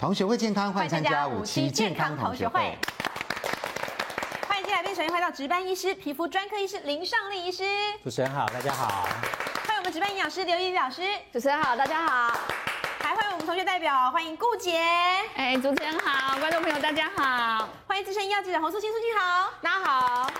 同学会健康，欢迎参加五期健康同学会。欢迎进来宾，首先欢迎到值班医师、皮肤专科医师林尚丽医师。主持人好，大家好。欢迎我们值班营养师刘一丽老师。主持人好，大家好。还欢迎我们同学代表，欢迎顾杰。哎，主持人好，观众朋友大家好。欢迎资深医药记者洪素清，素卿好，大家好。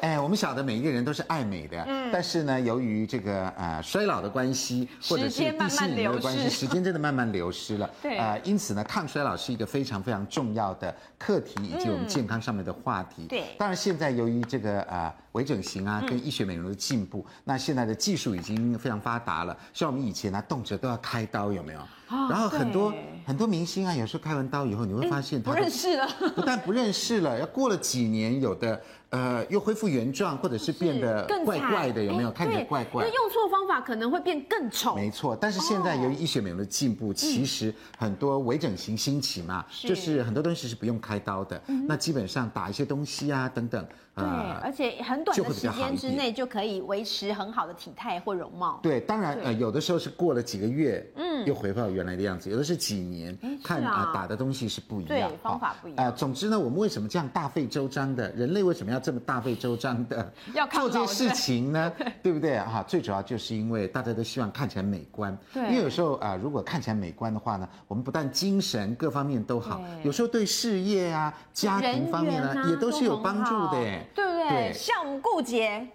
哎，我们晓得每一个人都是爱美的，嗯，但是呢，由于这个呃衰老的关系，或者是地心引力的关系，时间真的慢慢流失了。对，呃，因此呢，抗衰老是一个非常非常重要的课题，以及我们健康上面的话题。对，当然现在由于这个呃微整形啊，跟医学美容的进步，那现在的技术已经非常发达了。像我们以前呢，动辄都要开刀，有没有？然后很多很多明星啊，有时候开完刀以后，你会发现他不认识了，不但不认识了，要过了几年，有的。呃，又恢复原状，或者是变得怪怪的，有没有？看起来怪怪。那用错方法可能会变更丑。没错，但是现在由于医学美容的进步，其实很多微整形兴起嘛，就是很多东西是不用开刀的。那基本上打一些东西啊，等等。对，而且很短的时间之内就可以维持很好的体态或容貌。对，当然呃，有的时候是过了几个月，嗯，又回到原来的样子；有的是几年，看啊打的东西是不一样，对，方法不一样。啊，总之呢，我们为什么这样大费周章的？人类为什么要？这么大费周章的 要做这些事情呢，对不对哈？最主要就是因为大家都希望看起来美观。对，因为有时候啊，如果看起来美观的话呢，我们不但精神各方面都好，有时候对事业啊、家庭方面呢，也都是有帮助的，对不对？像我们顾姐。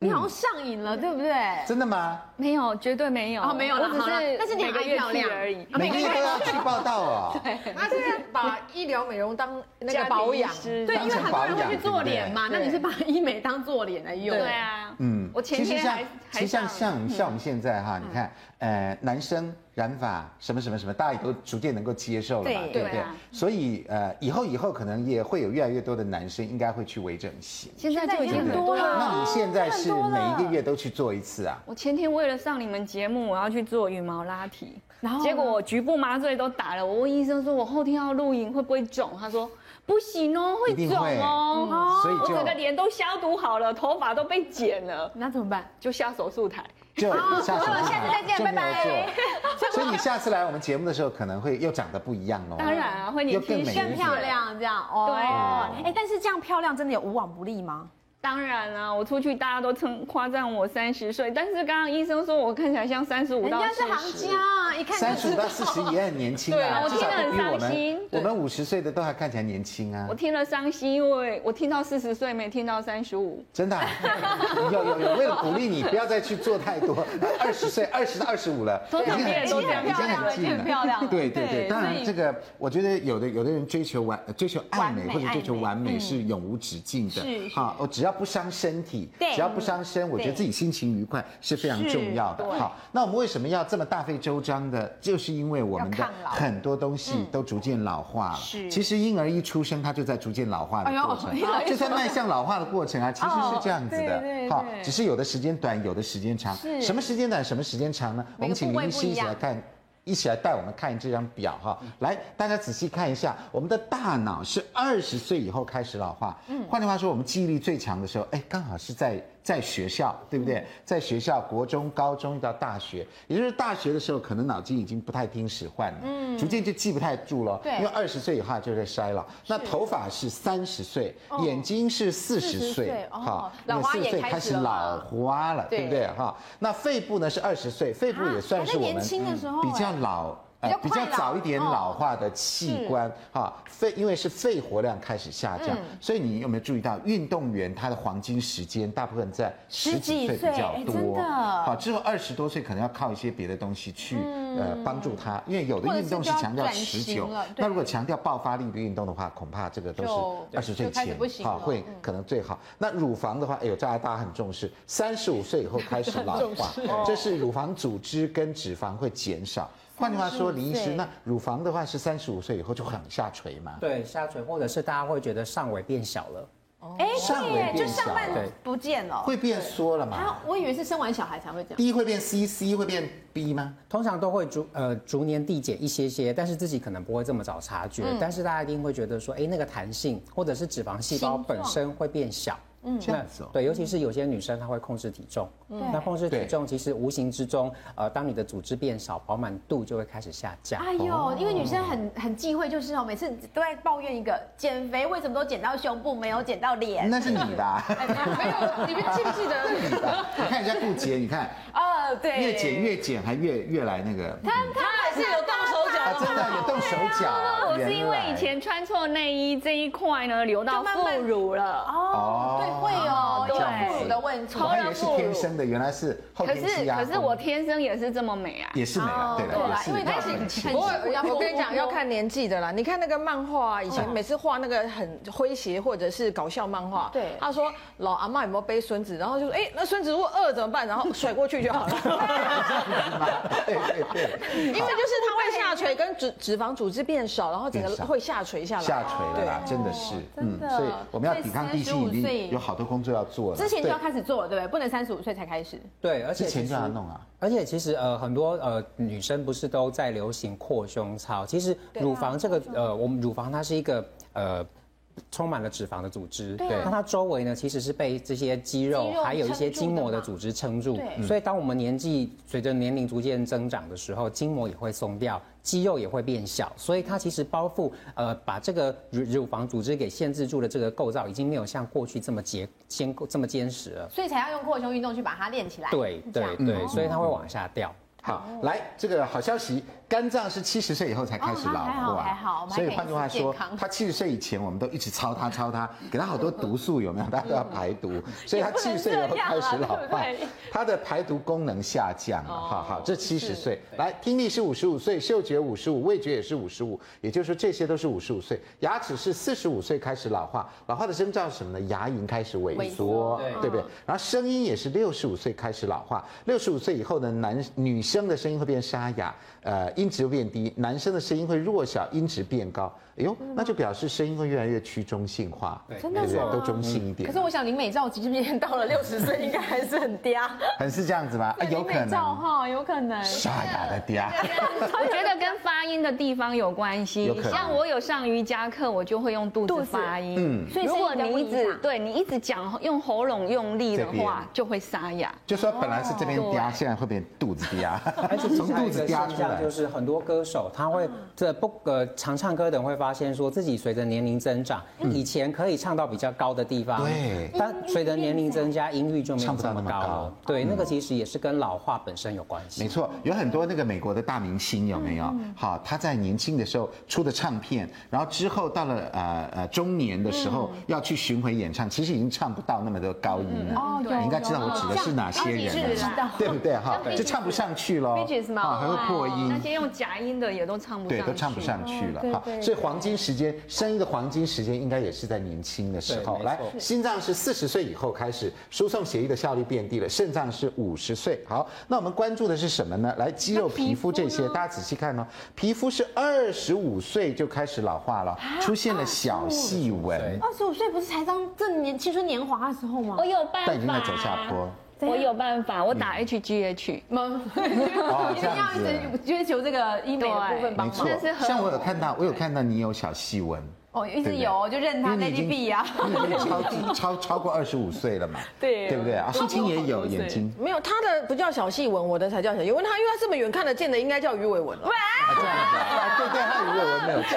你好像上瘾了，对不对？真的吗？没有，绝对没有。哦，没有了，只是但是你很漂亮而已。每个月都要去报道啊。对，那是把医疗美容当那个保养，对，因为很多人会去做脸嘛。那你是把医美当做脸来用？对啊。嗯，我前天还其实像像像我们现在哈，你看，呃，男生。染发什么什么什么，大家也都逐渐能够接受了嘛，对不对？所以呃，以后以后可能也会有越来越多的男生应该会去微整形。现在就已经多了。那你现在是每一个月都去做一次啊？我前天为了上你们节目，我要去做羽毛拉提，然后结果我局部麻醉都打了。我问医生说，我后天要录影会不会肿？他说不行哦，会肿哦。所以就我整个脸都消毒好了，头发都被剪了，那怎么办？就下手术台。就下次再见，拜拜。所以你下次来我们节目的时候，可能会又长得不一样哦。当然啊，会年轻更漂亮这样哦。对，哎，但是这样漂亮真的有无往不利吗？当然了，我出去大家都称夸赞我三十岁，但是刚刚医生说我看起来像三十五到四十。人家是行家，一看三十五到四十也很年轻啊。我听了很伤心。我们五十岁的都还看起来年轻啊。我听了伤心，因为我听到四十岁，没听到三十五。真的？有有有，为了鼓励你，不要再去做太多。二十岁，二十到二十五了，已经很近了，已经很近了。漂亮。对对对，当然这个，我觉得有的有的人追求完追求爱美或者追求完美是永无止境的。是。好，我只要不伤身体。只要不伤身，我觉得自己心情愉快是非常重要的。好，那我们为什么要这么大费周章的？就是因为我们的很多东西都逐渐老化了。是，其实婴儿一出生，他就在逐渐老化的过程，就在迈向老化的过程啊。其实是这样子的。好，只是有的时间短，有的时间长。什么时间短，什么时间长呢？我们请林医师一起来看。一起来带我们看这张表哈，来，大家仔细看一下，我们的大脑是二十岁以后开始老化。嗯，换句话说，我们记忆力最强的时候，哎，刚好是在。在学校，对不对？在学校，国中、高中到大学，也就是大学的时候，可能脑筋已经不太听使唤了，嗯，逐渐就记不太住了。对，因为二十岁以后就在衰老。那头发是三十岁，眼睛是四十岁，好，因为四十岁开始老花了，对不对？哈，那肺部呢是二十岁，肺部也算是我们比较老。比较早一点老化的器官，哈，肺因为是肺活量开始下降，所以你有没有注意到运动员他的黄金时间大部分在十几岁比较多，好，之后二十多岁可能要靠一些别的东西去呃帮助他，因为有的运动是强调持久，那如果强调爆发力的运动的话，恐怕这个都是二十岁前好会可能最好。那乳房的话，哎呦，大家大家很重视，三十五岁以后开始老化，这是乳房组织跟脂肪会减少。换句话说，李医师，那乳房的话是三十五岁以后就会往下垂嘛？对，下垂，或者是大家会觉得上围变小了。哎，对，就上半不见了，会变缩了嘛？我以为是生完小孩才会这样。B 会变 C，C 会变 B 吗？通常都会逐呃逐年递减一些些，但是自己可能不会这么早察觉。但是大家一定会觉得说，哎，那个弹性或者是脂肪细胞本身会变小。嗯，这样子哦。对，尤其是有些女生她会控制体重，嗯，那控制体重其实无形之中，呃，当你的组织变少，饱满度就会开始下降。哎呦，因为女生很很忌讳，就是哦，每次都在抱怨一个减肥为什么都减到胸部，没有减到脸。那是你的，没有，你们记不记得？你看人家顾杰，你看，啊，对，越减越减，还越越来那个。他他还是有动手脚，真的有动手脚。我是因为以前穿错内衣这一块呢，流到副乳了。哦，对，会有对副乳的问题。我以为是天生的，原来是后天积压。可是可是我天生也是这么美啊，也是美啊，对了，因为但是很。我我跟你讲，要看年纪的啦。你看那个漫画，以前每次画那个很诙谐或者是搞笑漫画，对，他说老阿妈有没有背孙子，然后就说哎，那孙子如果饿怎么办？然后甩过去就好了。对对对，因为就是它会下垂，跟脂脂肪组织变少，然后整个会下垂下来。下垂了啦，真的是，嗯，所以我们要抵抗地心引力，有好多工作要做了。之前就要开始做了，对不对？不能三十五岁才开始。对，而且之前就要弄啊。而且其实呃，很多呃女生不是都在流行扩胸操？其实乳房这个呃，我们乳房它是一个呃。充满了脂肪的组织，对，那它周围呢，其实是被这些肌肉还有一些筋膜的组织撑住，对。所以当我们年纪随着年龄逐渐增长的时候，筋膜也会松掉，肌肉也会变小，所以它其实包覆呃把这个乳乳房组织给限制住的这个构造，已经没有像过去这么结坚这么坚实了，所以才要用扩胸运动去把它练起来。对对对，所以它会往下掉。好，来这个好消息。肝脏是七十岁以后才开始老化，还好所以换句话说，他七十岁以前我们都一直操他 操他，给他好多毒素有没有？大家都要排毒，所以他七十岁以后开始老化，他的排毒功能下降了。好好，这七十岁，来听力是五十五岁，嗅觉五十五，味觉也是五十五，也就是说这些都是五十五岁。牙齿是四十五岁开始老化，老化的征兆是什么呢？牙龈开始萎缩，对不对？然后声音也是六十五岁开始老化，六十五岁以后呢，男女生的声音会变沙哑，呃。音质变低，男生的声音会弱小，音质变高。哎呦，那就表示声音会越来越趋中性化，对不对？都中性一点。可是我想林美照即便到了六十岁，应该还是很嗲。很是这样子吗？有可能。照哈，有可能。沙哑的嗲。我觉得跟发音的地方有关系。像我有上瑜伽课，我就会用肚子发音。嗯。所以如果你一直对你一直讲用喉咙用力的话，就会沙哑。就说本来是这边嗲，现在会变肚子嗲。而且从肚子嗲出来，就是很多歌手他会这不呃常唱歌的人会发现说自己随着年龄增长，以前可以唱到比较高的地方，对，但随着年龄增加，音域就没有这么高了。对，那个其实也是跟老化本身有关系。没错，有很多那个美国的大明星有没有？好，他在年轻的时候出的唱片，然后之后到了呃呃中年的时候要去巡回演唱，其实已经唱不到那么多高音了。哦，对，你应该知道我指的是哪些人了，对不对？哈，就唱不上去了，啊，还会破音。那些用假音的也都唱不上，对，都唱不上去了。哈，所以黄金时。时间生一个黄金时间应该也是在年轻的时候。来，心脏是四十岁以后开始输送血液的效率变低了，肾脏是五十岁。好，那我们关注的是什么呢？来，肌肉、皮肤这些，大家仔细看哦。皮肤是二十五岁就开始老化了，出现了小细纹。二十五岁不是才刚正年青春年华的时候吗？我有办法，但已经在走下坡。我有办法，我打 HGH 吗？一定要一直追求这个医美的部分吧。没错，像我有看到，我有看到你有小细纹。哦，一直有，就认他 Lady B 啊。你已经超超超过二十五岁了嘛？对，对不对啊？素卿也有眼睛，没有他的不叫小细纹，我的才叫小细纹。因为他因为他这么远看得见的，应该叫鱼尾纹了。啊，这样子啊？对对，他鱼尾纹没有错，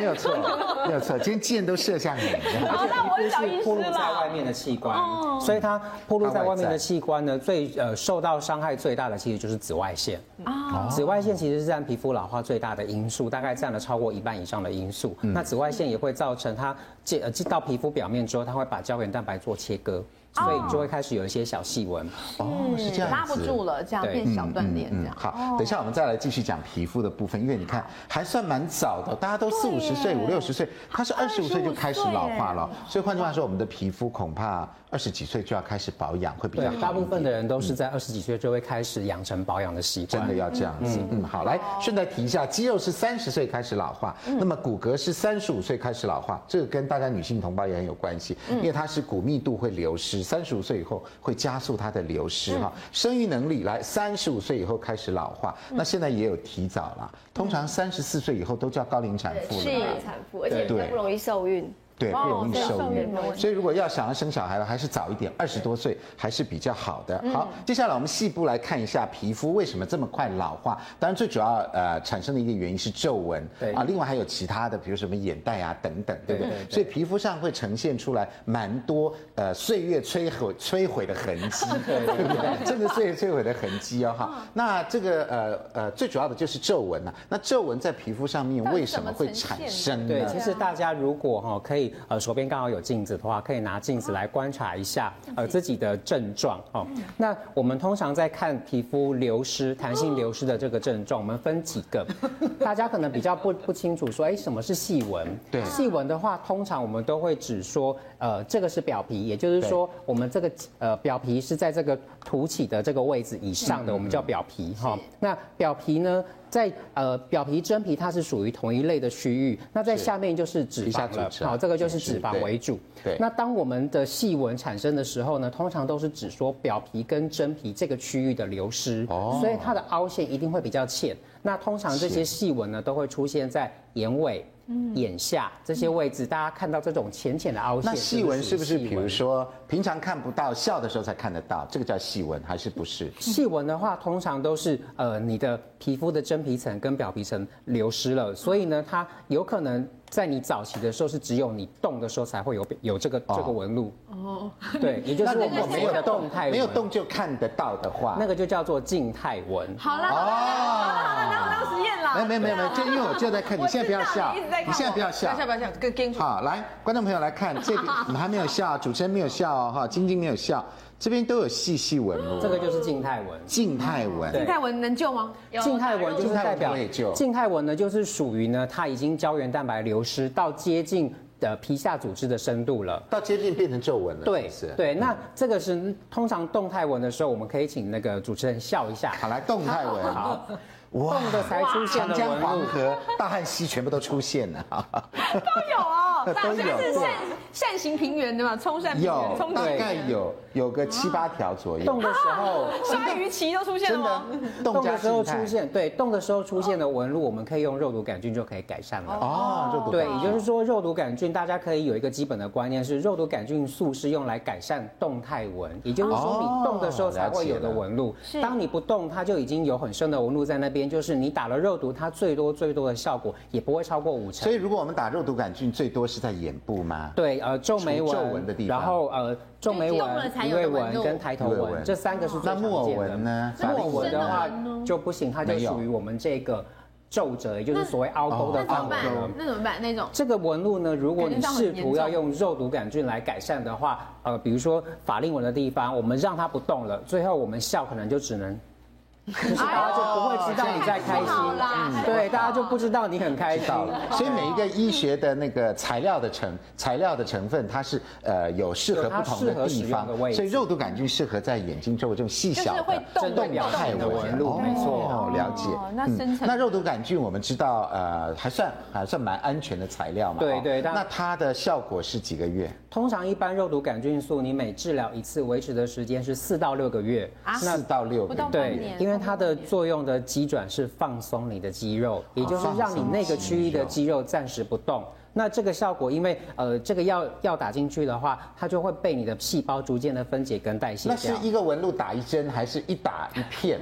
没有错，没有错。今天箭都射向你。而且皮肤是暴露在外面的器官，所以它暴露在外面的器官呢，最呃受到伤害最大的其实就是紫外线啊。紫外线其实是占皮肤老化最大的因素，大概占了超过一半以上的因素。那紫外线。也会造成它进呃进到皮肤表面之后，它会把胶原蛋白做切割，所以就会开始有一些小细纹。哦，是这样，拉不住了，这样变小断裂这样。好，等一下我们再来继续讲皮肤的部分，因为你看还算蛮早的，大家都四五十岁、五六十岁，他是二十五岁就开始老化了，所以换句话说，我们的皮肤恐怕。二十几岁就要开始保养，会比较好。大部分的人都是在二十几岁就会开始养成保养的习惯。真的要这样子。嗯，好，来顺带提一下，肌肉是三十岁开始老化，那么骨骼是三十五岁开始老化，这个跟大家女性同胞也很有关系，因为它是骨密度会流失，三十五岁以后会加速它的流失哈。生育能力来，三十五岁以后开始老化，那现在也有提早了，通常三十四岁以后都叫高龄产妇了。是产妇，而且比较不容易受孕。对，不容易受孕。所以如果要想要生小孩了，还是早一点，二十多岁还是比较好的。好，接下来我们细部来看一下皮肤为什么这么快老化。当然，最主要呃产生的一个原因是皱纹。对啊，另外还有其他的，比如什么眼袋啊等等，对不对？所以皮肤上会呈现出来蛮多呃岁月摧毁摧毁的痕迹，对不对？真的岁月摧毁的痕迹哦哈。那这个呃呃最主要的就是皱纹啊。那皱纹在皮肤上面为什么会产生呢？对，其实大家如果哈可以。呃，手边刚好有镜子的话，可以拿镜子来观察一下，呃，自己的症状哦。那我们通常在看皮肤流失、弹性流失的这个症状，我们分几个，大家可能比较不不清楚，说，哎，什么是细纹？对，细纹的话，通常我们都会只说，呃，这个是表皮，也就是说，我们这个呃表皮是在这个凸起的这个位置以上的，我们叫表皮哈。那表皮呢？在呃表皮真皮它是属于同一类的区域，那在下面就是脂肪了，好，这个就是脂肪为主。对，那当我们的细纹产生的时候呢，通常都是指说表皮跟真皮这个区域的流失，哦，所以它的凹陷一定会比较浅。那通常这些细纹呢，都会出现在眼尾。眼下这些位置，大家看到这种浅浅的凹陷，那细纹是不是？比如说平常看不到，笑的时候才看得到，这个叫细纹还是不是？细纹的话，通常都是呃你的皮肤的真皮层跟表皮层流失了，所以呢，它有可能。在你早期的时候，是只有你动的时候才会有有这个这个纹路哦。对，也就是我没有动态，没有动就看得到的话，那个就叫做静态纹。好了，好了，好了，当实验了。没有没有没有，就因为我就在看，你现在不要笑，你现在不要笑，不要笑不要笑，跟跟。好，来，观众朋友来看这个，你们还没有笑，主持人没有笑哦，哈，晶晶没有笑。这边都有细细纹路，这个就是静态纹。静态纹，静态纹能救吗？静态纹就是代表静态纹呢，就是属于呢，它已经胶原蛋白流失到接近的皮下组织的深度了，到接近变成皱纹了。对，是对。那这个是通常动态纹的时候，我们可以请那个主持人笑一下。好，来动态纹。好。哇，动的才出现的纹路，长江黄河、大汉溪全部都出现了，都有哦，都有，是扇扇形平原的嘛，冲扇平原，有，大概有有个七八条左右。动的时候，鲨鱼鳍都出现了，动的时候出现，对，动的时候出现的纹路，我们可以用肉毒杆菌就可以改善了。哦，肉毒对，也就是说肉毒杆菌，大家可以有一个基本的观念是，肉毒杆菌素是用来改善动态纹，也就是说你动的时候才会有的纹路，当你不动，它就已经有很深的纹路在那边。就是你打了肉毒，它最多最多的效果也不会超过五成。所以如果我们打肉毒杆菌，最多是在眼部吗？对，呃，皱眉纹、皱纹的地方，然后呃，皱眉纹、鱼尾纹跟抬头纹，这三个是最常见的。那木偶纹呢？木偶纹的话就不行，它就属于我们这个皱褶，也就是所谓凹沟的范围。那怎么办？那种这个纹路呢？如果你试图要用肉毒杆菌来改善的话，呃，比如说法令纹的地方，我们让它不动了，最后我们笑可能就只能。可是大家就不会知道你在开心，对，大家就不知道你很开心。所以每一个医学的那个材料的成材料的成分，它是呃有适合不同的地方，所以肉毒杆菌适合在眼睛周围这种细小的动态纹路，没错，了解。那生成那肉毒杆菌我们知道呃还算还算蛮安全的材料嘛，对对。那它的效果是几个月？通常一般肉毒杆菌素你每治疗一次维持的时间是四到六个月，啊四到六个月，对，因为。因为它的作用的机转是放松你的肌肉，也就是让你那个区域的肌肉暂时不动。那这个效果，因为呃，这个药药打进去的话，它就会被你的细胞逐渐的分解跟代谢掉。那是一个纹路打一针，还是一打一片？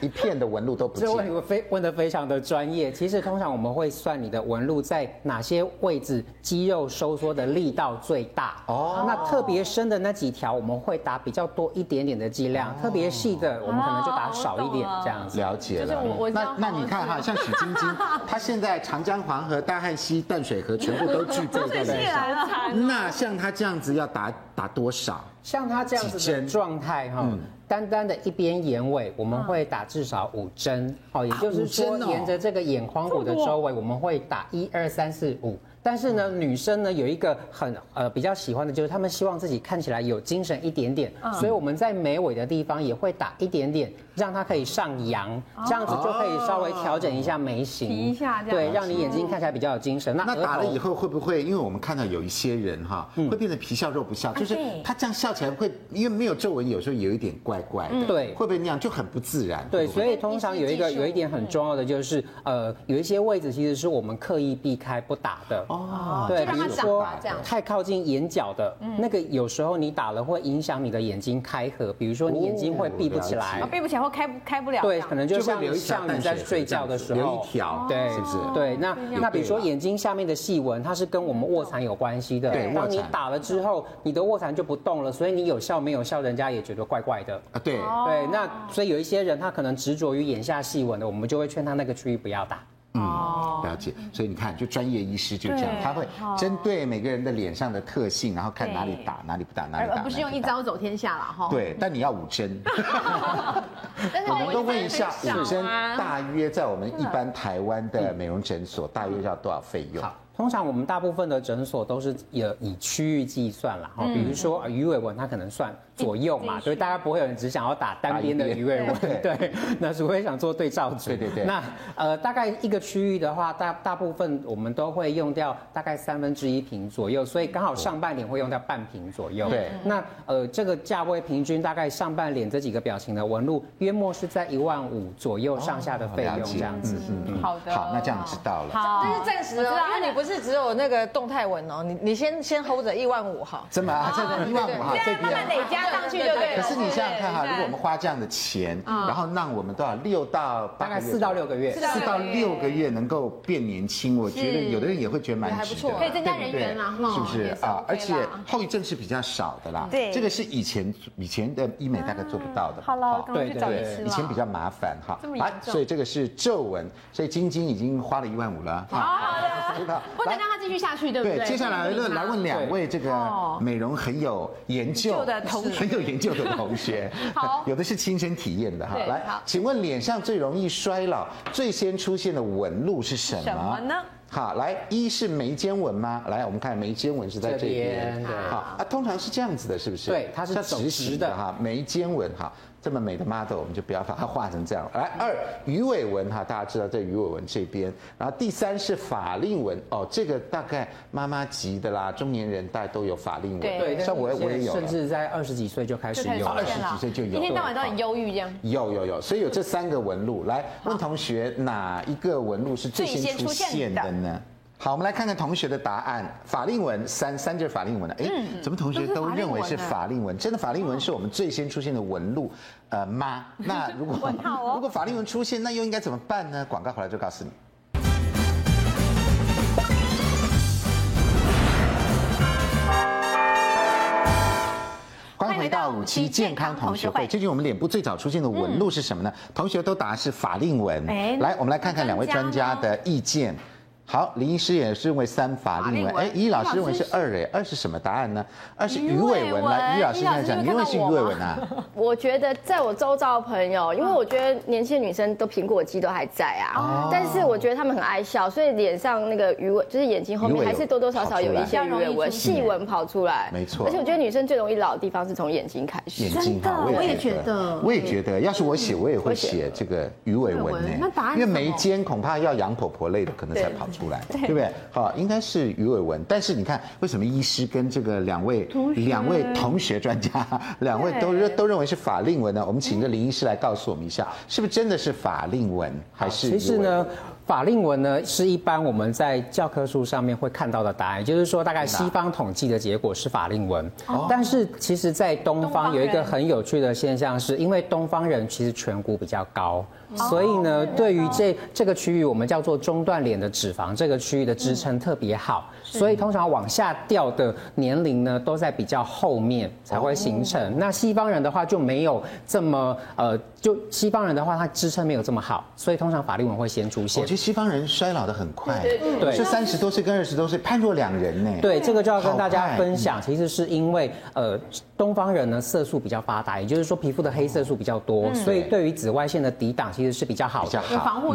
一片的纹路都不见。这问非问的非常的专业。其实通常我们会算你的纹路在哪些位置，肌肉收缩的力道最大。哦。那特别深的那几条，我们会打比较多一点点的剂量；特别细的，我们可能就打少一点这样子。了解了。那那你看哈，像许晶晶，她现在长江、黄河、大汉溪、淡水河全部都具备在身上。那像她这样子要打打多少？像她这样子的状态哈。单单的一边眼尾，我们会打至少五针，好，也就是说，沿着这个眼眶骨的周围，我们会打一二三四五。但是呢，女生呢有一个很呃比较喜欢的就是，她们希望自己看起来有精神一点点，所以我们在眉尾的地方也会打一点点，让它可以上扬，这样子就可以稍微调整一下眉形，提一下，对，让你眼睛看起来比较有精神。那那打了以后会不会？因为我们看到有一些人哈，会变得皮笑肉不笑，就是他这样笑起来会，因为没有皱纹，有时候有一点怪怪的，对，会不会那样就很不自然？对，所以通常有一个有一点很重要的就是，呃，有一些位置其实是我们刻意避开不打的。哦，对，比如说太靠近眼角的那个，有时候你打了会影响你的眼睛开合，比如说你眼睛会闭不起来，闭不起来或开开不了。对，可能就像像你在睡觉的时候留一条，对，是不是？对，那那比如说眼睛下面的细纹，它是跟我们卧蚕有关系的。对，当你打了之后，你的卧蚕就不动了，所以你有效没有效，人家也觉得怪怪的啊。对对，那所以有一些人他可能执着于眼下细纹的，我们就会劝他那个区域不要打。嗯，了解。所以你看，就专业医师就这样，他会针对每个人的脸上的特性，然后看哪里打，哪里不打，哪里打，而不是用一招走天下了哈。对，但你要五针。我们都问一下，五针大约在我们一般台湾的美容诊所，大约要多少费用？通常我们大部分的诊所都是以以区域计算啦，哈，比如说鱼尾纹，它可能算左右嘛，所以大家不会有人只想要打单边的鱼尾纹，对，那除非想做对照组，对对对。那呃，大概一个区域的话，大大部分我们都会用掉大概三分之一瓶左右，所以刚好上半脸会用掉半瓶左右。对。那呃，这个价位平均大概上半脸这几个表情的纹路，约莫是在一万五左右上下的费用这样子。好的。好，那这样知道了。好，这是暂时哦，因为你不是只有那个动态纹哦，你你先先 hold 着一万五哈。真的啊？这个一万五哈，这。慢慢累加可是你想想看哈，如果我们花这样的钱，然后让我们多少六到大概四到六个月，四到六个月能够变年轻，我觉得有的人也会觉得蛮值得，可以增加人缘嘛，是不是啊？而且后遗症是比较少的啦。对，这个是以前以前的医美大概做不到的。好了，对对对，以前比较麻烦哈。来，所以这个是皱纹，所以晶晶已经花了一万五了。好的，不能让他继续下去，对不对？接下来来问两位这个美容很有研究的同，很有研究的同学。好，有的是亲身体验的哈。来，请问脸上最容易衰老、最先出现的纹路是什么？什么呢？好，来，一是眉间纹吗？来，我们看眉间纹是在这边。好啊，通常是这样子的，是不是？对，它是直直的哈，眉间纹哈。这么美的 model，我们就不要把它画成这样。来，二鱼尾纹哈，大家知道这鱼尾纹这边。然后第三是法令纹哦，这个大概妈妈级的啦，中年人大家都有法令纹。对，像我我也有，甚至在二十几岁就开始有，二十几岁就有，一天到晚都很忧郁这样。有有有，所以有这三个纹路。来问同学，哪一个纹路是最先出现的呢？好，我们来看看同学的答案。法令纹三三就是法令纹了，哎，怎么同学都认为是法令纹？真的法令纹是我们最先出现的纹路，呃吗？那如果如果法令纹出现，那又应该怎么办呢？广告回来就告诉你。欢迎回到五期健康同学会。最近我们脸部最早出现的纹路是什么呢？同学都答是法令纹。来，我们来看看两位专家的意见。好，林医师也是认为三法令纹，哎，伊老师认为是二，哎，二是什么答案呢？二是鱼尾纹。来，伊老师现在讲，你认为是鱼尾纹啊？我觉得在我周遭的朋友，因为我觉得年轻的女生都苹果肌都还在啊，但是我觉得她们很爱笑，所以脸上那个鱼尾就是眼睛后面还是多多少少有一些鱼尾纹、细纹跑出来。没错。而且我觉得女生最容易老的地方是从眼睛开始。眼睛，我也觉得，我也觉得，要是我写，我也会写这个鱼尾纹呢。那答案？因为眉间恐怕要杨婆婆类的可能才跑出来，对不对？好，应该是鱼尾纹，但是你看，为什么医师跟这个两位两位同学专家，两位都认都认为是法令纹呢？我们请个林医师来告诉我们一下，是不是真的是法令纹，还是？其实呢，法令纹呢是一般我们在教科书上面会看到的答案，就是说大概西方统计的结果是法令纹，但是其实，在东方有一个很有趣的现象，是因为东方人其实颧骨比较高。所以呢，对于这这个区域，我们叫做中段脸的脂肪，这个区域的支撑特别好。所以通常往下掉的年龄呢，都在比较后面才会形成。那西方人的话就没有这么呃，就西方人的话，他支撑没有这么好，所以通常法令纹会先出现。我觉得西方人衰老的很快，对，是三十多岁跟二十多岁判若两人呢。对，这个就要跟大家分享，其实是因为呃，东方人呢色素比较发达，也就是说皮肤的黑色素比较多，所以对于紫外线的抵挡其实是比较好的。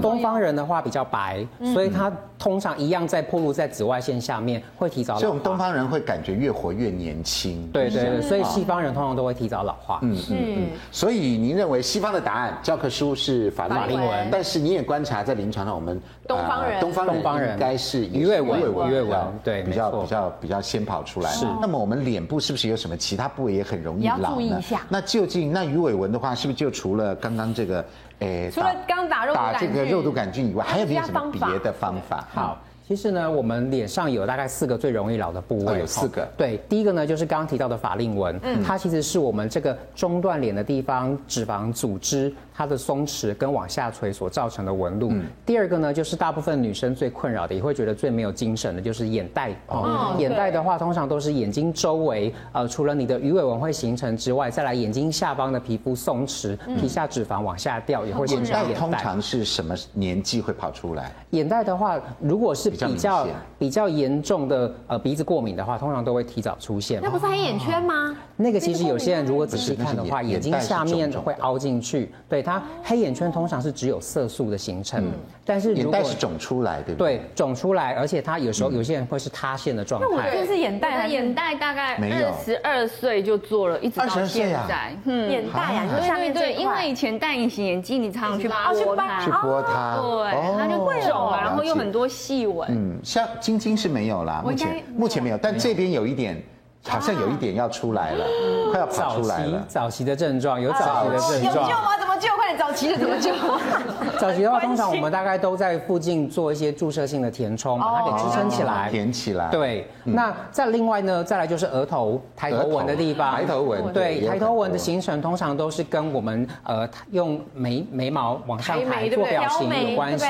东方人的话比较白，所以他通常一样在暴露在紫外线下面会提早老化。所以我们东方人会感觉越活越年轻。对对对，所以西方人通常都会提早老化。嗯嗯嗯。所以您认为西方的答案教科书是法令纹，但是你也观察在临床上，我们东方人东方人应该是鱼尾纹，鱼尾纹对比较比较比较先跑出来。是。那么我们脸部是不是有什么其他部位也很容易老呢？那究竟那鱼尾纹的话，是不是就除了刚刚这个？诶，除了刚打肉打这个肉毒杆菌以外，还有没有什么别的方法？好，其实呢，我们脸上有大概四个最容易老的部位，哦、有四个。对，第一个呢就是刚刚提到的法令纹，嗯，它其实是我们这个中段脸的地方脂肪组织它的松弛跟往下垂所造成的纹路。嗯、第二个呢就是大部分女生最困扰的，也会觉得最没有精神的，就是眼袋。哦，眼袋的话，通常都是眼睛周围，呃，除了你的鱼尾纹会形成之外，再来眼睛下方的皮肤松弛，皮下脂肪往下掉，也会形成眼袋。通常是什么年纪会跑出来？眼袋的话，如果是比较比较严重的呃鼻子过敏的话，通常都会提早出现。那不是黑眼圈吗？那个其实有些人如果仔细看的话，眼睛下面会凹进去。对，它黑眼圈通常是只有色素的形成，但是眼袋是肿出来，对不对？对，肿出来，而且它有时候有些人会是塌陷的状态。那我觉得是眼袋，眼袋大概二十二岁就做了，一直到现在。嗯，眼袋啊，就下面对，因为以前戴隐形眼镜，你常常去拨它，去拨它，对，它就会肿了，然后有很多细纹。嗯，像晶晶是没有啦，目前目前没有，但这边有一点。好像有一点要出来了，快要跑出来了。早期的症状有早期的症状。有救吗？怎么救？快点，早期的怎么救？早期的话，通常我们大概都在附近做一些注射性的填充，把它给支撑起来，填起来。对。那再另外呢，再来就是额头抬头纹的地方。抬头纹。对，抬头纹的形成通常都是跟我们呃用眉眉毛往上抬做表情有关系。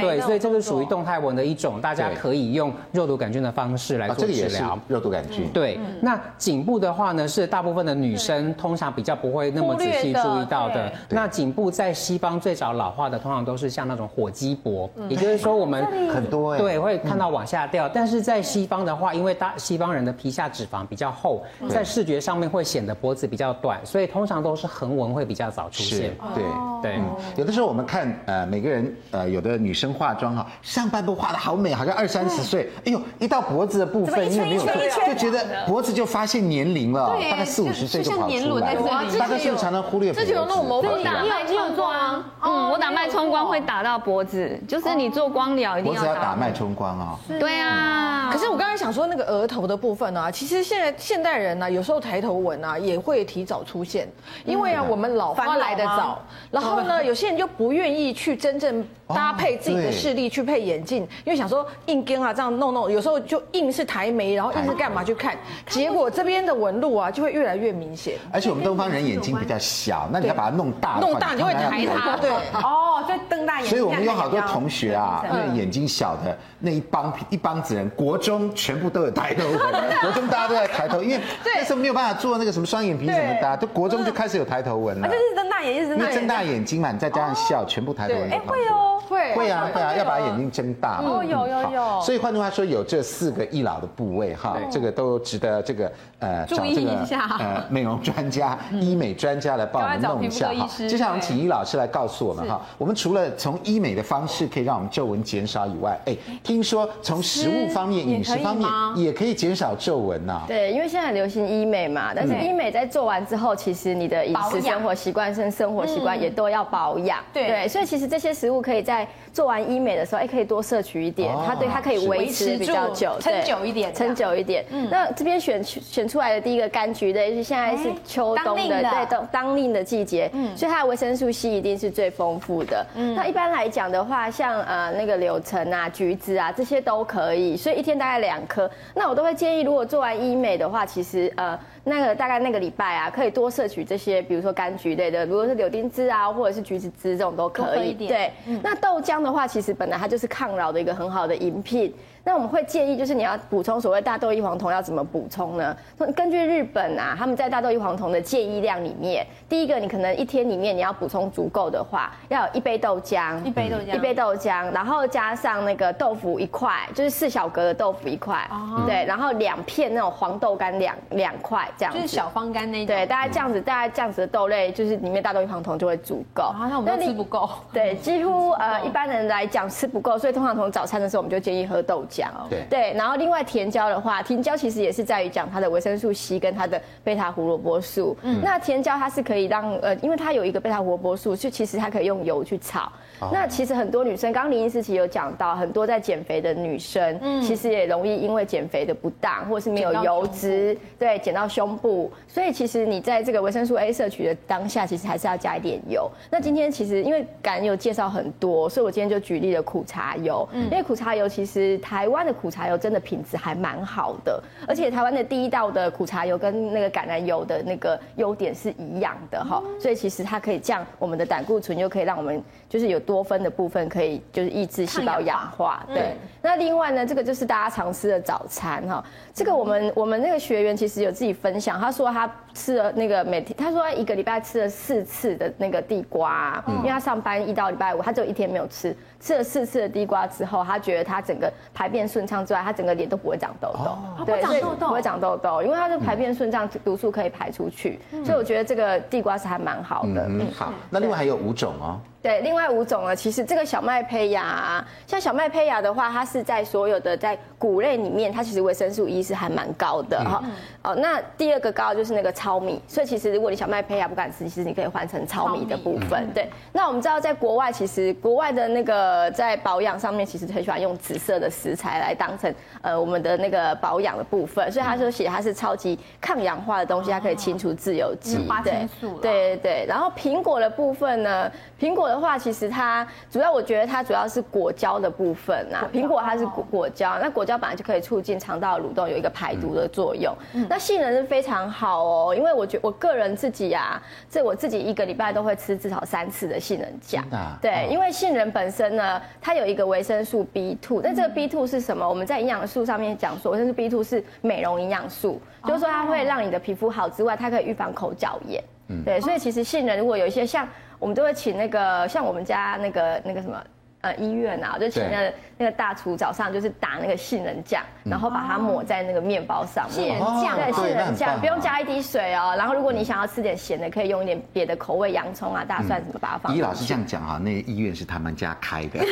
对，所以这是属于动态纹的一种，大家可以用肉毒杆菌的方式来做治疗。肉毒杆菌。对。那颈部的话呢，是大部分的女生通常比较不会那么仔细注意到的。那颈部在西方最早老化的，通常都是像那种火鸡脖，也就是说我们很多对会看到往下掉。但是在西方的话，因为大西方人的皮下脂肪比较厚，在视觉上面会显得脖子比较短，所以通常都是横纹会比较早出现。对对，有的时候我们看呃每个人呃有的女生化妆哈，上半部画的好美，好像二三十岁，哎呦一到脖子的部分，你有没有就觉得脖子就发。现年龄了，大概四五十岁就跑出来了。大概是不是常常忽略？这就有那种模糊打脉冲光，嗯，我打脉冲光会打到脖子，就是你做光疗一定要打脉冲光啊。对啊，可是我刚才想说那个额头的部分呢，其实现在现代人呢，有时候抬头纹啊也会提早出现，因为啊我们老花来得早，然后呢 有些人就不愿意去真正搭配自己的视力去配眼镜，因为想说硬跟啊这样弄弄，有时候就硬是抬眉，然后硬是干嘛去看，结果。这边的纹路啊，就会越来越明显。而且我们东方人眼睛比较小，那你要把它弄大，弄大你就会抬它。对，哦，再瞪大眼睛。所以我们有好多同学啊，因为眼睛小的那一帮一帮子人，国中全部都有抬头纹。国中大家都在抬头，因为那时候没有办法做那个什么双眼皮什么的，就国中就开始有抬头纹了。就是睁大眼睛，因为睁大眼睛嘛，你再加上笑，全部抬头纹。哎，会哦，会会啊会啊，要把眼睛睁大。哦，有有有。所以换句话说，有这四个易老的部位哈，这个都值得这个呃找这个呃，美容专家、医美专家来帮我们弄一下哈。接下来我们请医老师来告诉我们哈。我们除了从医美的方式可以让我们皱纹减少以外，哎，听说从食物方面、饮食方面也可以减少皱纹呐。对，因为现在流行医美嘛，但是医美在做完之后，其实你的饮食生活习惯、生生活习惯也都要保养。对，所以其实这些食物可以在做完医美的时候，哎，可以多摄取一点，它对它可以维持比较久，撑久一点，撑久一点。那这边选选出来的第一个。柑橘的，是现在是秋冬的，对，当当令的季节，嗯，所以它的维生素 C 一定是最丰富的。嗯，那一般来讲的话，像呃那个柳橙啊、橘子啊这些都可以，所以一天大概两颗。那我都会建议，如果做完医美的话，其实呃。那个大概那个礼拜啊，可以多摄取这些，比如说柑橘类的，如果是柳丁汁啊，或者是橘子汁这种都可以。对，那豆浆的话，其实本来它就是抗老的一个很好的饮品。那我们会建议，就是你要补充所谓大豆异黄酮，要怎么补充呢？根据日本啊，他们在大豆异黄酮的建议量里面，第一个你可能一天里面你要补充足够的话，要有一杯豆浆，一杯豆浆，一杯豆浆，然后加上那个豆腐一块，就是四小格的豆腐一块，对，然后两片那种黄豆干两两块。这样就是小方干那种，对，大概这样子，大概这样子的豆类，就是里面大豆异黄酮就会足够。啊，那我们都吃不够。对，几乎呃一般人来讲吃不够，所以通常从早餐的时候我们就建议喝豆浆。对对，然后另外甜椒的话，甜椒其实也是在于讲它的维生素 C 跟它的贝塔胡萝卜素。嗯，那甜椒它是可以让呃，因为它有一个贝塔胡萝卜素，就其实它可以用油去炒。那其实很多女生，刚刚林医师其实有讲到，很多在减肥的女生，嗯，其实也容易因为减肥的不当，或者是没有油脂，对，减到胸部。所以其实你在这个维生素 A 摄取的当下，其实还是要加一点油。那今天其实因为感恩有介绍很多，所以我今天就举例了苦茶油，嗯，因为苦茶油其实它台湾的苦茶油真的品质还蛮好的，而且台湾的第一道的苦茶油跟那个橄榄油的那个优点是一样的哈，所以其实它可以降我们的胆固醇，又可以让我们就是有多酚的部分可以就是抑制细胞氧化。对，那另外呢，这个就是大家常吃的早餐哈，这个我们我们那个学员其实有自己分享，他说他吃了那个每天，他说一个礼拜吃了四次的那个地瓜，因为他上班一到礼拜五，他只有一天没有吃。吃了四次的地瓜之后，他觉得他整个排便顺畅之外，他整个脸都不会长痘痘，对，不长痘痘，不会长痘痘，因为他的排便顺畅，毒素可以排出去，所以我觉得这个地瓜是还蛮好的。嗯，好，那另外还有五种哦。对，另外五种呢，其实这个小麦胚芽，像小麦胚芽的话，它是在所有的在谷类里面，它其实维生素 E 是还蛮高的哈。哦，那第二个高就是那个糙米，所以其实如果你小麦胚芽不敢吃，其实你可以换成糙米的部分。对，那我们知道在国外，其实国外的那个在保养上面，其实很喜欢用紫色的食材来当成呃我们的那个保养的部分，所以他说写它是超级抗氧化的东西，它可以清除自由基。对，对对对。然后苹果的部分呢，苹果。的话，其实它主要，我觉得它主要是果胶的部分啊。苹果它是果果胶，那果胶本来就可以促进肠道蠕动，有一个排毒的作用。嗯那杏仁是非常好哦，因为我觉我个人自己啊，这我自己一个礼拜都会吃至少三次的杏仁酱。对，因为杏仁本身呢，它有一个维生素 B two，那这个 B two 是什么？我们在营养素上面讲说，维生素 B two 是美容营养素，就是说它会让你的皮肤好之外，它可以预防口角炎。对，所以其实杏仁如果有一些像。我们都会请那个像我们家那个那个什么呃医院啊，就请那个那个大厨早上就是打那个杏仁酱，然后把它抹在那个面包上面。杏仁酱，对，杏仁酱不用加一滴水哦。然后如果你想要吃点咸的，可以用一点别的口味，洋葱啊、大蒜什么把它放。伊老师这样讲哈，那个医院是他们家开的。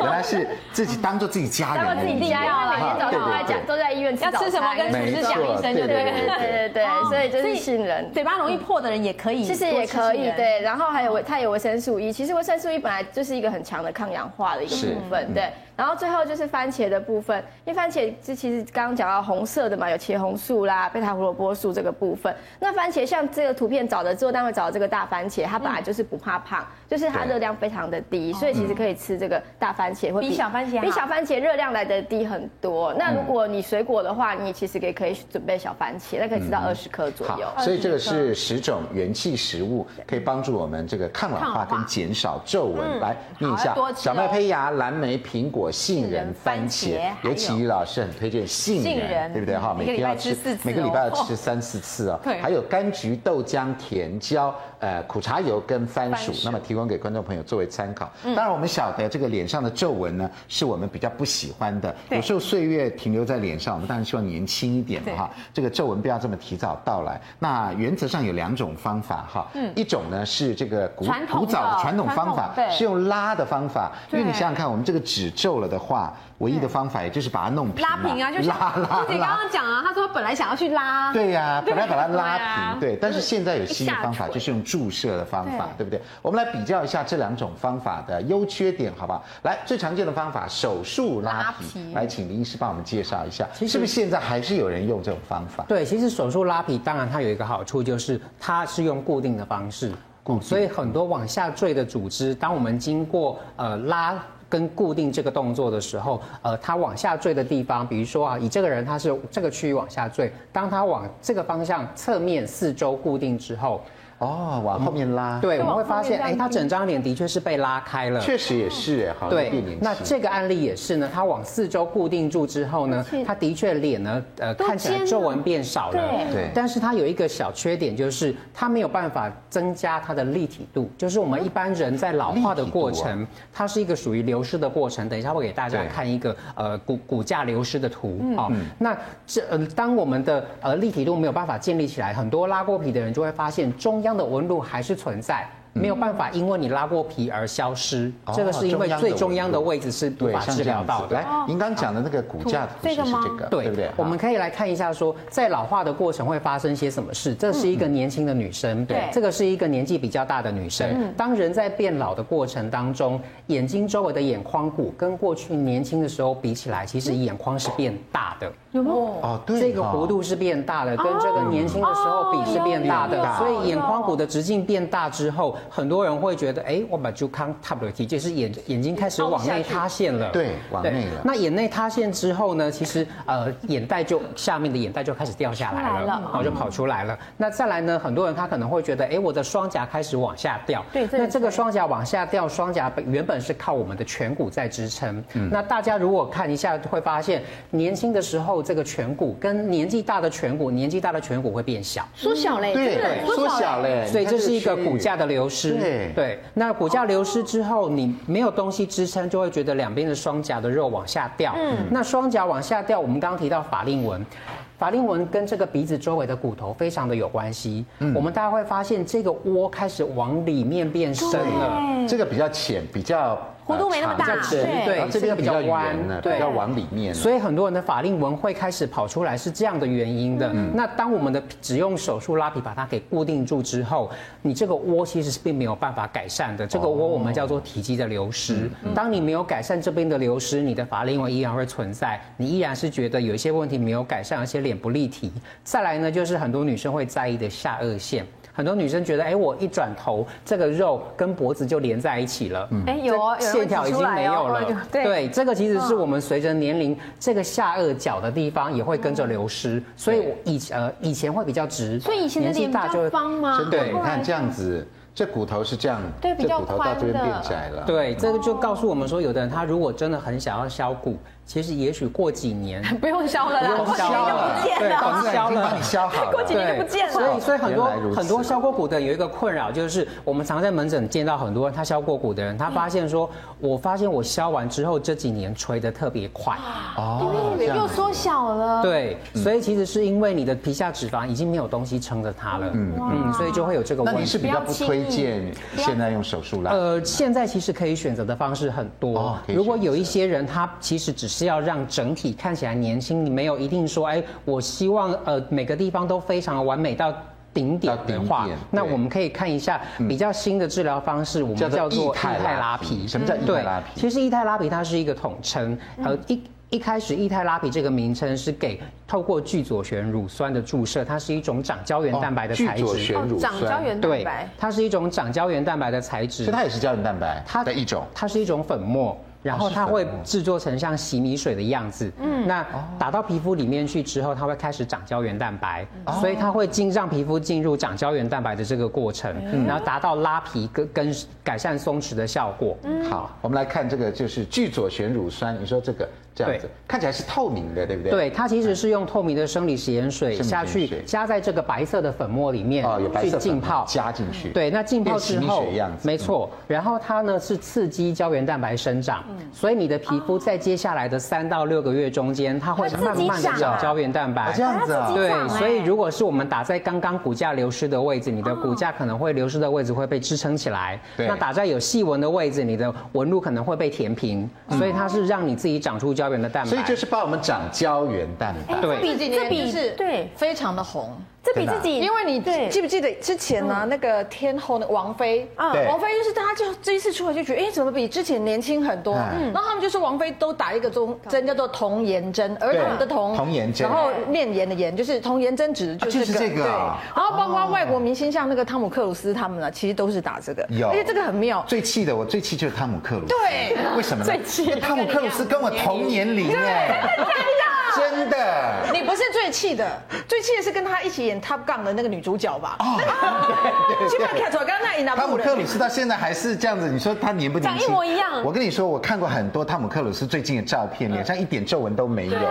原来是自己当做自己家人，当做自己家人，每天早上都在讲，都在医院吃早餐，要吃什么跟厨师讲一声对，对对对对，所以就是杏仁，嘴巴容易破的人也可以，其实也可以对。然后还有维，它有维生素 E，其实维生素 E 本来就是一个很强的抗氧化的一个部分，对。然后最后就是番茄的部分，因为番茄这其实刚刚讲到红色的嘛，有茄红素啦、贝塔胡萝卜素这个部分。那番茄像这个图片找的之后，单位找的这个大番茄，它本来就是不怕胖，就是它热量非常的低，所以其实可以吃这个大番茄，会比小番茄比小番茄热量来的低很多。那如果你水果的话，你其实也可以准备小番茄，那可以吃到二十克左右。所以这个是十种元气食物，可以帮助我们这个抗老化跟减少皱纹。来念一下：小麦胚芽、蓝莓、苹果。杏仁、番茄，尤其于老师很推荐杏仁，对不对哈？每天要吃，每个礼拜要吃三四次哦。对，还有柑橘、豆浆、甜椒、呃苦茶油跟番薯，那么提供给观众朋友作为参考。当然，我们晓得这个脸上的皱纹呢，是我们比较不喜欢的。有时候岁月停留在脸上，我们当然希望年轻一点哈。这个皱纹不要这么提早到来。那原则上有两种方法哈，一种呢是这个古古早的传统方法，是用拉的方法，因为你想想看，我们这个纸皱。了的话，唯一的方法也就是把它弄平，拉平啊，就是拉拉。姐刚刚讲啊，他说本来想要去拉，对呀，本来把它拉平，对。但是现在有新的方法，就是用注射的方法，对不对？我们来比较一下这两种方法的优缺点，好不好？来，最常见的方法，手术拉皮。来，请林医师帮我们介绍一下，是不是现在还是有人用这种方法？对，其实手术拉皮，当然它有一个好处，就是它是用固定的方式，所以很多往下坠的组织，当我们经过呃拉。跟固定这个动作的时候，呃，它往下坠的地方，比如说啊，以这个人他是这个区域往下坠，当他往这个方向侧面四周固定之后。哦，往后面拉，对，我们会发现，哎，他整张脸的确是被拉开了，确实也是，哎，好，对，那这个案例也是呢，他往四周固定住之后呢，他的确脸呢，呃，看起来皱纹变少了，对，但是他有一个小缺点，就是他没有办法增加他的立体度，就是我们一般人在老化的过程，它是一个属于流失的过程，等一下会给大家看一个呃骨骨架流失的图，好，那这呃，当我们的呃立体度没有办法建立起来，很多拉过皮的人就会发现中央。这样的纹路还是存在。没有办法，因为你拉过皮而消失。这个是因为最中央的位置是无法治疗到的。来，您刚讲的那个骨架图是这个，对不对？我们可以来看一下，说在老化的过程会发生些什么事。这是一个年轻的女生，对，这个是一个年纪比较大的女生。当人在变老的过程当中，眼睛周围的眼眶骨跟过去年轻的时候比起来，其实眼眶是变大的。有吗？哦，对，这个弧度是变大的，跟这个年轻的时候比是变大的。所以眼眶骨的直径变大之后。很多人会觉得，哎，我把就康 top 的体，就是眼眼睛开始往内塌陷了。对，往内了。那眼内塌陷之后呢，其实呃眼袋就下面的眼袋就开始掉下来了，然后就跑出来了。那再来呢，很多人他可能会觉得，哎，我的双颊开始往下掉。对，那这个双颊往下掉，双颊原本是靠我们的颧骨在支撑。嗯。那大家如果看一下，会发现年轻的时候这个颧骨跟年纪大的颧骨，年纪大的颧骨会变小，缩小嘞，对，缩小嘞。所以这是一个骨架的流失。对对。那骨架流失之后，你没有东西支撑，就会觉得两边的双颊的肉往下掉。嗯。那双颊往下掉，我们刚刚提到法令纹。法令纹跟这个鼻子周围的骨头非常的有关系。嗯，我们大家会发现这个窝开始往里面变深了，这个比较浅，比较。弧度没那么大，对，对，这边比较弯，对，要往里面。所以很多人的法令纹会开始跑出来，是这样的原因的。那当我们的只用手术拉皮把它给固定住之后，你这个窝其实是并没有办法改善的。这个窝我们叫做体积的流失。当你没有改善这边的流失，你的法令纹依然会存在，你依然是觉得有一些问题没有改善，而且脸不立体。再来呢，就是很多女生会在意的下颚线。很多女生觉得，哎，我一转头，这个肉跟脖子就连在一起了。哎，有哦，线条已经没有了。对，这个其实是我们随着年龄，这个下颚角的地方也会跟着流失。所以，以呃以前会比较直，所以以前的脸比较方吗？对，你看这样子，这骨头是这样，对，比较宽的。这骨头到这边变窄了。对，这个就告诉我们说，有的人他如果真的很想要削骨。其实也许过几年不用消了，不用削了，对，帮你削了，帮你削好，过几年就不见了。所以，所以很多很多削过骨的有一个困扰，就是我们常在门诊见到很多他削过骨的人，他发现说，我发现我削完之后这几年垂的特别快，哦，又缩小了。对，所以其实是因为你的皮下脂肪已经没有东西撑着它了，嗯嗯，所以就会有这个问题。那你是比较不推荐现在用手术来？呃，现在其实可以选择的方式很多。如果有一些人他其实只是。是要让整体看起来年轻，你没有一定说，哎，我希望呃每个地方都非常完美到顶点的话，那我们可以看一下比较新的治疗方式，我们叫做液态拉皮。什么叫液态拉皮？其实液态拉皮它是一个统称，呃一一开始液态拉皮这个名称是给透过聚左旋乳酸的注射，它是一种长胶原蛋白的材质。聚左旋乳酸，长胶原蛋白，对，它是一种长胶原蛋白的材质。所以它也是胶原蛋白，它的一种，它是一种粉末。然后它会制作成像洗米水的样子，嗯，那打到皮肤里面去之后，它会开始长胶原蛋白，所以它会进让皮肤进入长胶原蛋白的这个过程，然后达到拉皮跟跟改善松弛的效果。好，我们来看这个就是聚左旋乳酸，你说这个。这样子看起来是透明的，对不对？对，它其实是用透明的生理食盐水下去，加在这个白色的粉末里面去浸泡，加进去。对，那浸泡之后，没错。然后它呢是刺激胶原蛋白生长，所以你的皮肤在接下来的三到六个月中间，它会慢慢的长胶原蛋白。这样子啊？对，所以如果是我们打在刚刚骨架流失的位置，你的骨架可能会流失的位置会被支撑起来。那打在有细纹的位置，你的纹路可能会被填平。所以它是让你自己长出胶。胶原的蛋白，所以就是帮我们长胶原蛋白。对，这笔是对，非常的红。这比自己，因为你记不记得之前呢？那个天后的王菲，啊，王菲就是大家就这一次出来就觉得，哎，怎么比之前年轻很多？嗯然后他们就说王菲都打一个针，针叫做童颜针，儿童的童，童颜针，然后面颜的颜，就是童颜针，指的就是这个。然后包括外国明星，像那个汤姆克鲁斯他们呢，其实都是打这个。有，而且这个很妙。最气的，我最气就是汤姆克鲁斯。对，为什么呢？最气，汤姆克鲁斯跟我同年龄哎。真的，你不是最气的，最气的是跟他一起演《Top Gun》的那个女主角吧？哦，对对对，看错，刚刚那伊娜。汤姆克鲁斯到现在还是这样子，你说他年不年轻？长一模一样。我跟你说，我看过很多汤姆克鲁斯最近的照片，脸上一点皱纹都没有。因为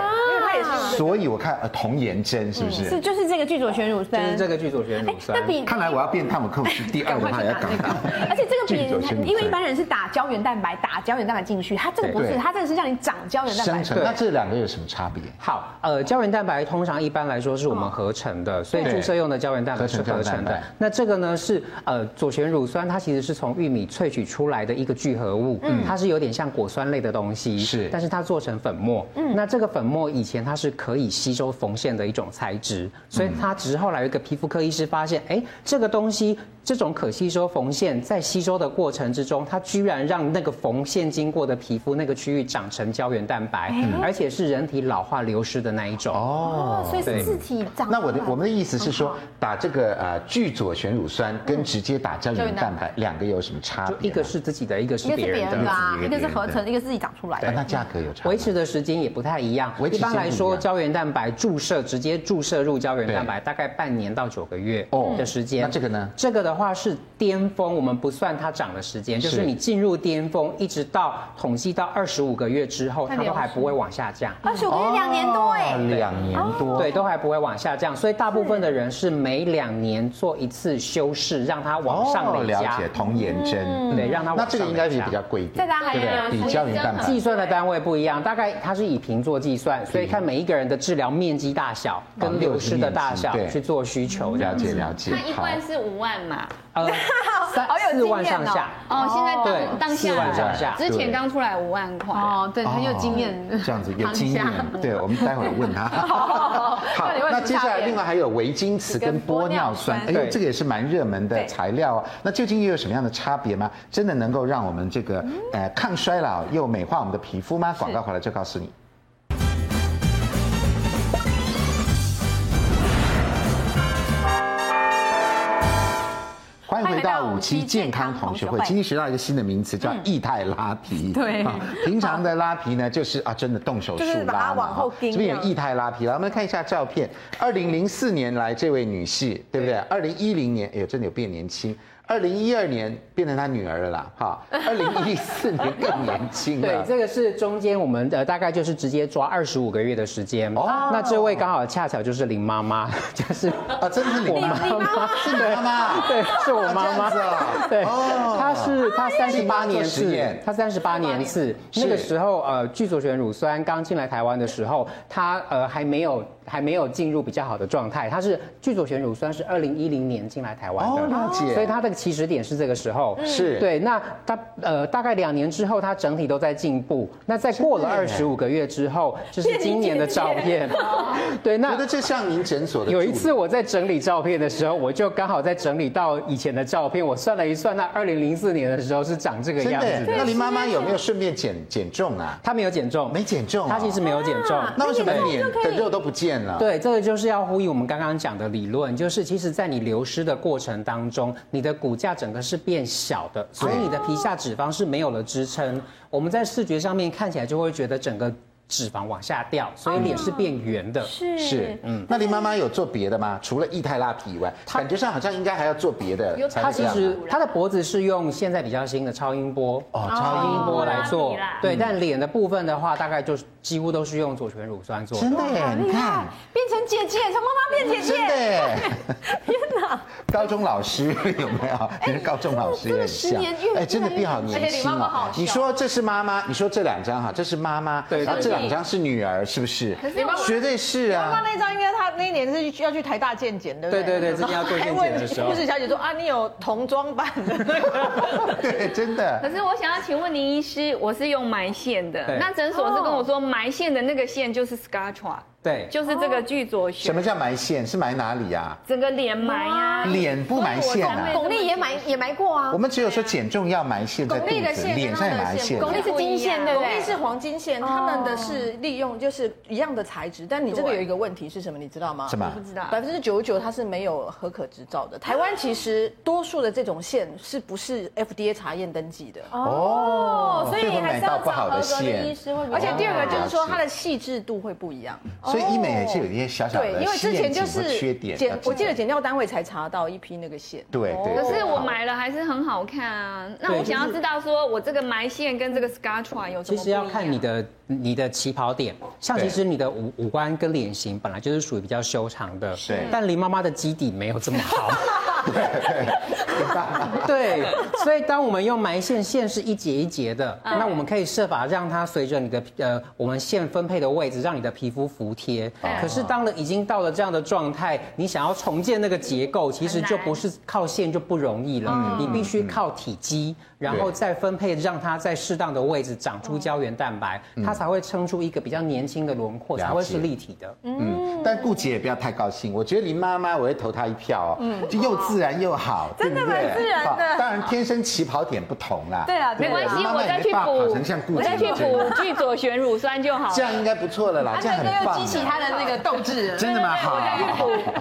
他也是。所以我看呃童颜针是不是？是，就是这个剧组选乳酸。就是这个剧组选乳酸。那比看来我要变汤姆克鲁斯第二的话要赶快。而且这个比，因为一般人是打胶原蛋白，打胶原蛋白进去，他这个不是，他这个是让你长胶原蛋白。生成。那这两个有什么差别？好，呃，胶原蛋白通常一般来说是我们合成的，所以注射用的胶原蛋白是合成的。那这个呢是呃左旋乳酸，它其实是从玉米萃取出来的一个聚合物，嗯，它是有点像果酸类的东西，是，但是它做成粉末，嗯，那这个粉末以前它是可以吸收缝线的一种材质，所以它只是后来有一个皮肤科医师发现，哎，这个东西这种可吸收缝线在吸收的过程之中，它居然让那个缝线经过的皮肤那个区域长成胶原蛋白，而且是人体老化流失的那一种哦，所以是自体长。那我的我们的意思是说，打这个呃聚左旋乳酸跟直接打胶原蛋白两个有什么差别？一个是自己的，一个是别人的，一个是合成，一个是自己长出来的。那价格有差？维持的时间也不太一样。一般来说，胶原蛋白注射直接注射入胶原蛋白，大概半年到九个月的时间。那这个呢？这个的话是巅峰，我们不算它长的时间，就是你进入巅峰，一直到统计到二十五个月之后，它都还不会往下降。二十五个月，两年多哎，两年多，对，都还不会往下降。所以大部分的人是每两年做一次修饰，让它往上累加。了解童颜针，对，让它往上。那这个应该是比较贵一点。再加还有比胶原蛋白计算的单位不一样，大概它是以平做计算，所以看每一个人的治疗面积大小跟流失的大小去做需求。了解了解。那一罐是五万嘛？呃，三四万上下。哦，现在当当下四万上下，之前刚出来五万块。哦，对，很有经验。这样子有经验。对，我们待会儿问他。好，那接下来另外还有维金瓷跟玻尿酸，哎呦，这个也是蛮热门的材料啊。那究竟又有什么样的差别吗？真的能够让我们这个呃抗衰老又美化我们的皮肤吗？广告回来就告诉你。欢迎回到五期健康同学会。今天学到一个新的名词，叫异态拉皮。对，平常的拉皮呢，就是啊，真的动手术拉嘛。哈，这边有异态拉皮，来，我们来看一下照片。二零零四年来这位女士，对不对？二零一零年，哎呦，真的有变年轻。二零一二年变成他女儿了啦，哈！二零一四年更年轻了。对，这个是中间我们的大概就是直接抓二十五个月的时间。哦，那这位刚好恰巧就是林妈妈，就是啊，真的是我妈妈，是你妈妈，对，是我妈妈。对，她是她三十八年次，她三十八年次，那个时候呃，聚左旋乳酸刚进来台湾的时候，她呃还没有。还没有进入比较好的状态，它是聚左旋乳酸是二零一零年进来台湾的，了解，所以它的起始点是这个时候，是对。那它呃大概两年之后，它整体都在进步。那在过了二十五个月之后，就是今年的照片，对。那觉得这像您诊所的。有一次我在整理照片的时候，我就刚好在整理到以前的照片，我算了一算，那二零零四年的时候是长这个样子。那林妈妈有没有顺便减减重啊？她没有减重，没减重，她其实没有减重。那为什么脸的肉都不见了？对，这个就。就是要呼应我们刚刚讲的理论，就是其实，在你流失的过程当中，你的骨架整个是变小的，所以你的皮下脂肪是没有了支撑。我们在视觉上面看起来就会觉得整个。脂肪往下掉，所以脸是变圆的。是是，嗯。那林妈妈有做别的吗？除了液态拉皮以外，感觉上好像应该还要做别的。她其实她的脖子是用现在比较新的超音波哦，超音波来做。对，但脸的部分的话，大概就是几乎都是用左旋乳酸做的。真的耶，你看，变成姐姐，从妈妈变姐姐。真的耶，天哪！高中老师 有没有？你是高中老师也像。哎，真的变好年轻哦。你说这是妈妈？你说这两张哈，这是妈妈。对，然后这。两张是女儿，是不是？可是绝对是啊。妈妈那张应该她那一年是要去台大健检的。对对对，之前要做健检的时候。护士小姐说啊，你有童装版的 那个。对，真的。可是我想要请问林医师，我是用埋线的，那诊所是跟我说埋埋线的那个线就是 scartra。对，就是这个剧左旋。什么叫埋线？是埋哪里呀？整个脸埋呀。脸不埋线啊？巩俐也埋也埋过啊。我们只有说减重要埋线在肚子，脸上也埋线。巩俐是金线，对不对？巩俐是黄金线，他们的是利用就是一样的材质，但你这个有一个问题是什么？你知道吗？什么？不知道。百分之九十九它是没有核可执照的。台湾其实多数的这种线是不是 FDA 查验登记的？哦，所以你还是要找合格的医师。而且第二个就是说它的细致度会不一样，所以医美也是有一些。小小的对，因为之前就是缺点，我记得检调单位才查到一批那个线。对对。可是我买了还是很好看啊。那我想要知道说，我这个埋线跟这个 Sculptra 有什么？其实要看你的你的起跑点。像其实你的五五官跟脸型本来就是属于比较修长的。对。但林妈妈的基底没有这么好。对，所以当我们用埋线，线是一节一节的，那我们可以设法让它随着你的呃，我们线分配的位置，让你的皮肤服帖。可是当了已经到了这样的状态，你想要重建那个结构，其实就不是靠线就不容易了，你必须靠体积。然后再分配，让它在适当的位置长出胶原蛋白，它才会撑出一个比较年轻的轮廓，才会是立体的。嗯，但顾姐也不要太高兴，我觉得林妈妈我会投她一票哦，嗯就又自然又好，真的蛮自然的。当然天生起跑点不同啦。对啊，没关系，我再去补，我再去补聚左旋乳酸就好。这样应该不错了啦，这样很棒。又激起她的那个斗志，真的吗？好，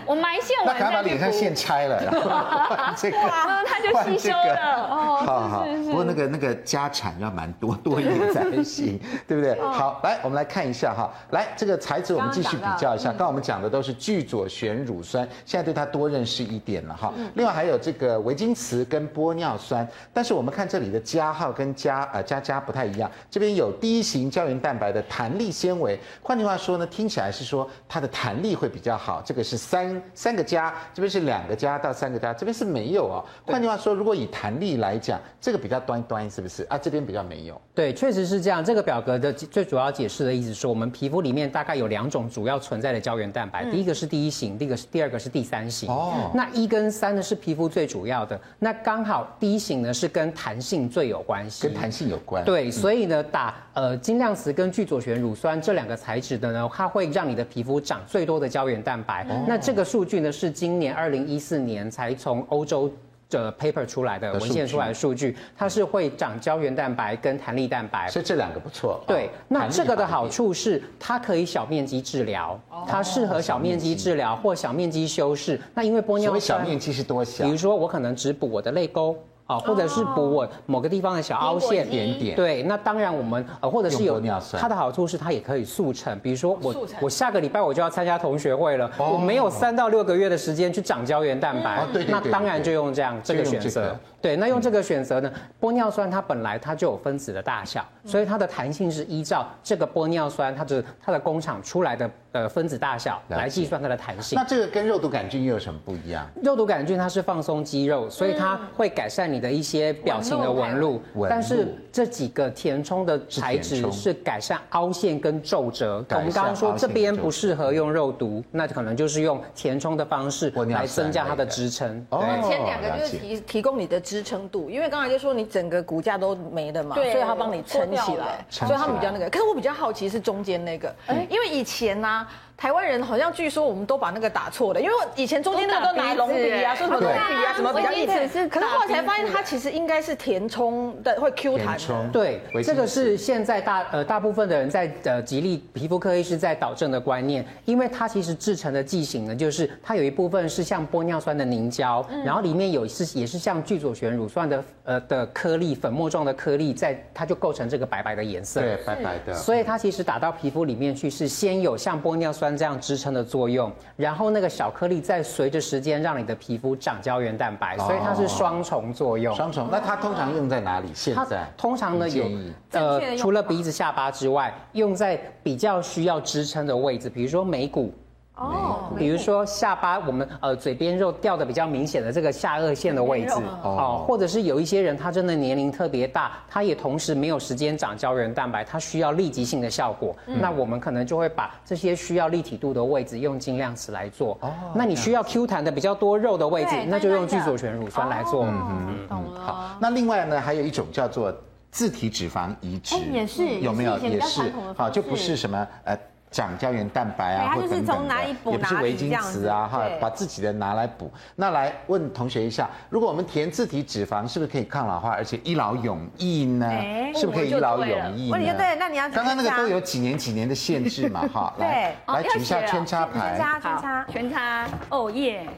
我埋线，我赶快把脸上线拆了，然后 这个，它就吸收了。哦，好好。不过那个那个。家产要蛮多 多一点才行，对不对？好，来我们来看一下哈，来这个材质我们继续比较一下。刚刚我们讲的都是聚左旋乳酸，现在对它多认识一点了哈。另外还有这个维金雌跟玻尿酸，但是我们看这里的加号跟加呃加加不太一样，这边有第一型胶原蛋白的弹力纤维，换句话说呢，听起来是说它的弹力会比较好。这个是三三个加，这边是两个加到三个加，这边是没有哦。换句话说，如果以弹力来讲，这个比较端端。是不是啊？这边比较没有。对，确实是这样。这个表格的最主要解释的意思是，我们皮肤里面大概有两种主要存在的胶原蛋白，嗯、第一个是第一型，第一个是第二个是第三型。哦。那一跟三呢是皮肤最主要的，那刚好第一型呢是跟弹性最有关系。跟弹性有关。对，所以呢，打呃精量瓷跟聚左旋乳酸这两个材质的呢，它会让你的皮肤长最多的胶原蛋白。哦、那这个数据呢是今年二零一四年才从欧洲。这 paper 出来的文献出来的数据，它是会长胶原蛋白跟弹力蛋白，所以这两个不错。对，那这个的好处是它可以小面积治疗，它适合小面积治疗或小面积修饰。那因为玻尿酸，小面积是多小？比如说我可能只补我的泪沟。啊，或者是补我某个地方的小凹陷。点点，对，那当然我们呃，或者是有它的好处是它也可以速成，比如说我我下个礼拜我就要参加同学会了，我没有三到六个月的时间去长胶原蛋白，那当然就用这样这个选择。对，那用这个选择呢，玻尿酸它本来它就有分子的大小，所以它的弹性是依照这个玻尿酸它的它的工厂出来的呃分子大小来计算它的弹性。那这个跟肉毒杆菌又有什么不一样？肉毒杆菌它是放松肌肉，所以它会改善你的一些表情的纹路。但是这几个填充的材质是改善凹陷跟皱褶。我们刚刚说这边不适合用肉毒，那可能就是用填充的方式来增加它的支撑。哦，前两个就是提提供你的支。支撑度，因为刚才就说你整个骨架都没了嘛，对所以他帮你撑起来，所以他们比较那个。可是我比较好奇是中间那个，嗯、因为以前呢、啊。台湾人好像据说我们都把那个打错了，因为以前中间那个都拿龙鼻啊，说什么龙鼻啊，什么比较意思。可是后来才发现，它其实应该是填充的，会 Q 弹。对，这个是现在大呃大部分的人在呃吉利皮肤科医师在导正的观念，因为它其实制成的剂型呢，就是它有一部分是像玻尿酸的凝胶，然后里面有是也是像聚左旋乳酸的呃的颗粒，粉末状的颗粒，在它就构成这个白白的颜色。对，白白的。所以它其实打到皮肤里面去，是先有像玻尿酸。这样支撑的作用，然后那个小颗粒再随着时间让你的皮肤长胶原蛋白，所以它是双重作用。双重，那它通常用在哪里？现在通常呢有呃，除了鼻子、下巴之外，用在比较需要支撑的位置，比如说眉骨。哦，比如说下巴，我们呃嘴边肉掉的比较明显的这个下颚线的位置，哦，或者是有一些人他真的年龄特别大，他也同时没有时间长胶原蛋白，他需要立即性的效果，那我们可能就会把这些需要立体度的位置用精量词来做。哦，那你需要 Q 弹的比较多肉的位置，那就用聚左旋乳酸来做。嗯，懂了。好，那另外呢，还有一种叫做自体脂肪移植，也是有没有？也是，好，就不是什么呃。长胶原蛋白啊，或者等等的，也不是维金瓷啊，哈，把自己的拿来补。那来问同学一下，如果我们填自体脂肪，是不是可以抗老化，而且一劳永逸呢？是不是可以一劳永逸呢？对，那你要刚刚那个都有几年几年的限制嘛，哈，来来举一下圈插牌，圈插圈叉圈插，哦耶！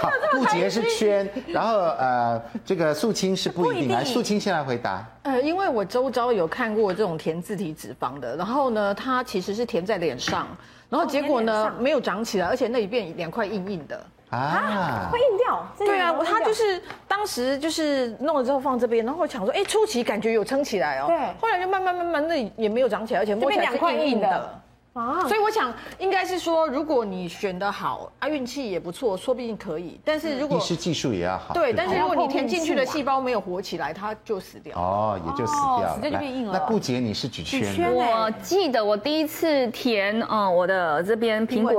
好，顾杰是圈，然后呃，这个素清是不一定。来，素清先来回答。呃，因为我周遭有看过这种填自体脂肪的，然后呢，它其实是填在脸上，然后结果呢没有长起来，而且那里变两块硬硬的啊，会硬掉。对啊，它就是当时就是弄了之后放这边，然后我想说，哎，初期感觉有撑起来哦，对，后来就慢慢慢慢那也没有长起来，而且摸起来是硬硬的。啊，所以我想应该是说，如果你选的好啊，运气也不错，说不定可以。但是如果医师技术也要好，对，但是如果你填进去的细胞没有活起来，它就死掉。哦，也就死掉了，直接就变硬了。那顾姐你是举圈？我记得我第一次填，嗯，我的这边苹果。